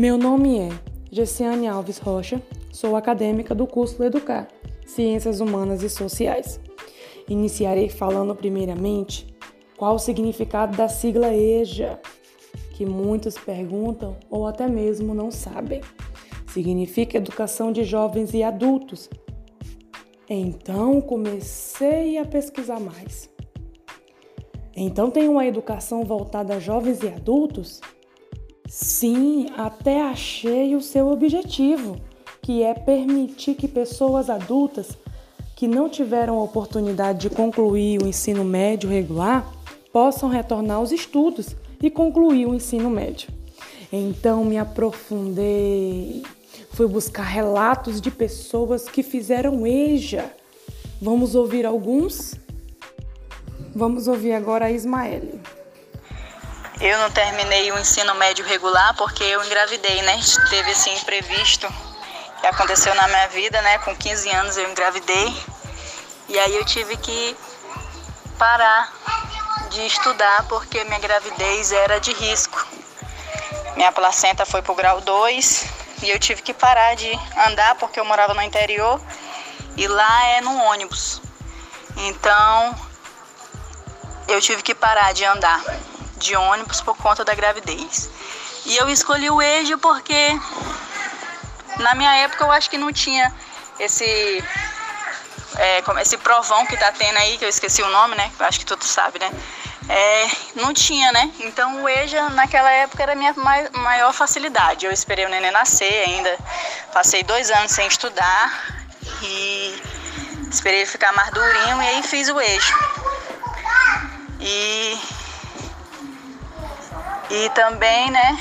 Meu nome é Gessiane Alves Rocha, sou acadêmica do curso Educar, Ciências Humanas e Sociais. Iniciarei falando primeiramente qual o significado da sigla EJA, que muitos perguntam ou até mesmo não sabem. Significa Educação de Jovens e Adultos. Então comecei a pesquisar mais. Então tem uma educação voltada a jovens e adultos? Sim, até achei o seu objetivo, que é permitir que pessoas adultas que não tiveram a oportunidade de concluir o ensino médio regular possam retornar aos estudos e concluir o ensino médio. Então me aprofundei, fui buscar relatos de pessoas que fizeram EJA. Vamos ouvir alguns? Vamos ouvir agora a Ismaele. Eu não terminei o ensino médio regular porque eu engravidei, né? Teve esse imprevisto que aconteceu na minha vida, né? Com 15 anos eu engravidei. E aí eu tive que parar de estudar porque minha gravidez era de risco. Minha placenta foi pro grau 2 e eu tive que parar de andar porque eu morava no interior e lá é no ônibus. Então eu tive que parar de andar de ônibus por conta da gravidez. E eu escolhi o EJA porque na minha época eu acho que não tinha esse é, esse provão que tá tendo aí, que eu esqueci o nome, né? Eu acho que todo sabe, né? É, não tinha, né? Então o EJA naquela época era a minha maior facilidade. Eu esperei o neném nascer ainda, passei dois anos sem estudar e esperei ele ficar mais durinho e aí fiz o EJA. E e também, né,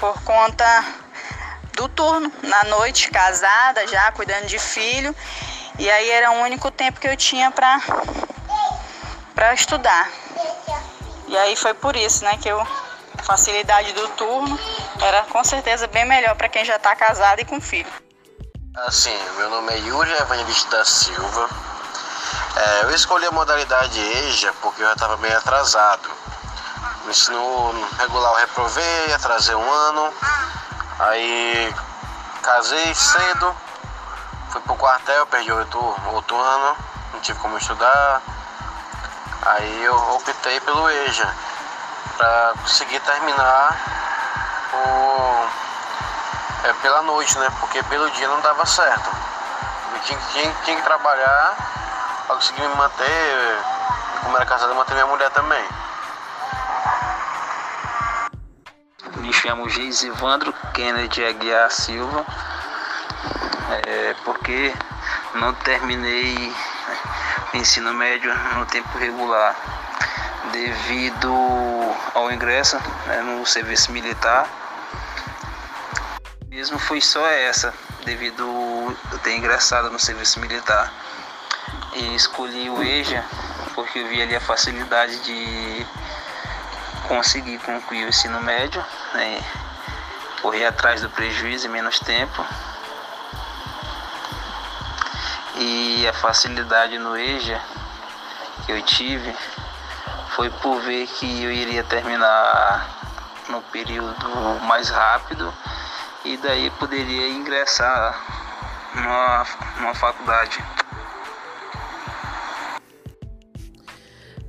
por conta do turno, na noite, casada já, cuidando de filho. E aí era o único tempo que eu tinha para para estudar. E aí foi por isso, né, que eu facilidade do turno era com certeza bem melhor para quem já está casado e com filho. Assim, meu nome é Yuri Evangelista da Silva. É, eu escolhi a modalidade EJA porque eu já estava bem atrasado. No ensino regular eu reprovei, atrasei um ano. Aí casei cedo, fui pro quartel, perdi outro, outro ano, não tive como estudar. Aí eu optei pelo EJA para conseguir terminar o, é, pela noite, né? Porque pelo dia não dava certo. Eu tinha, tinha, tinha que trabalhar para conseguir me manter, como era casado, manter minha mulher também. Chamo Geisivandro Kennedy Aguiar Silva, é, porque não terminei o ensino médio no tempo regular devido ao ingresso né, no serviço militar. Mesmo foi só essa, devido eu ter ingressado no serviço militar. E escolhi o EJA porque eu vi ali a facilidade de conseguir concluir o ensino médio, né, correr atrás do prejuízo em menos tempo. E a facilidade no EJA que eu tive foi por ver que eu iria terminar no período mais rápido e daí poderia ingressar numa, numa faculdade.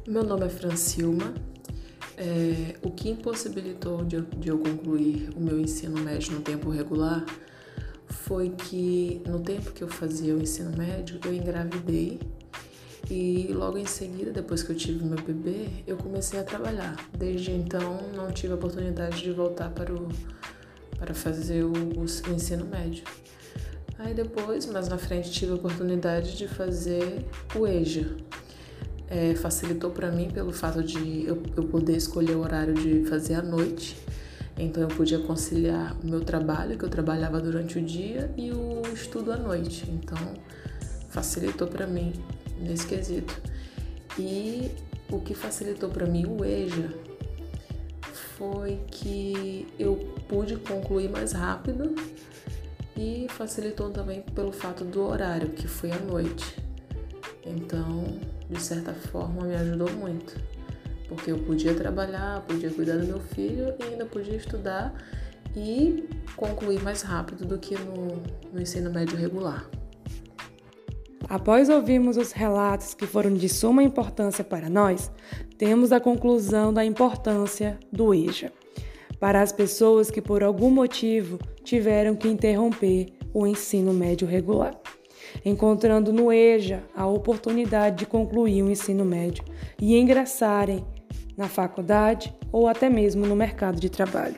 Meu nome é Francilma, é, o que impossibilitou de, de eu concluir o meu ensino médio no tempo regular foi que no tempo que eu fazia o ensino médio eu engravidei e logo em seguida, depois que eu tive meu bebê, eu comecei a trabalhar. Desde então não tive a oportunidade de voltar para, o, para fazer o, o, ensino médio. Aí depois, mais na frente, tive a oportunidade de fazer o EJA, é, facilitou para mim pelo fato de eu, eu poder escolher o horário de fazer à noite. Então eu podia conciliar o meu trabalho, que eu trabalhava durante o dia, e o estudo à noite. Então facilitou para mim nesse quesito. E o que facilitou para mim o EJA foi que eu pude concluir mais rápido e facilitou também pelo fato do horário, que foi à noite. Então, de certa forma, me ajudou muito, porque eu podia trabalhar, podia cuidar do meu filho e ainda podia estudar e concluir mais rápido do que no, no ensino médio regular. Após ouvirmos os relatos que foram de suma importância para nós, temos a conclusão da importância do EJA para as pessoas que por algum motivo tiveram que interromper o ensino médio regular, encontrando no EJA a oportunidade de concluir o ensino médio e ingressarem na faculdade ou até mesmo no mercado de trabalho.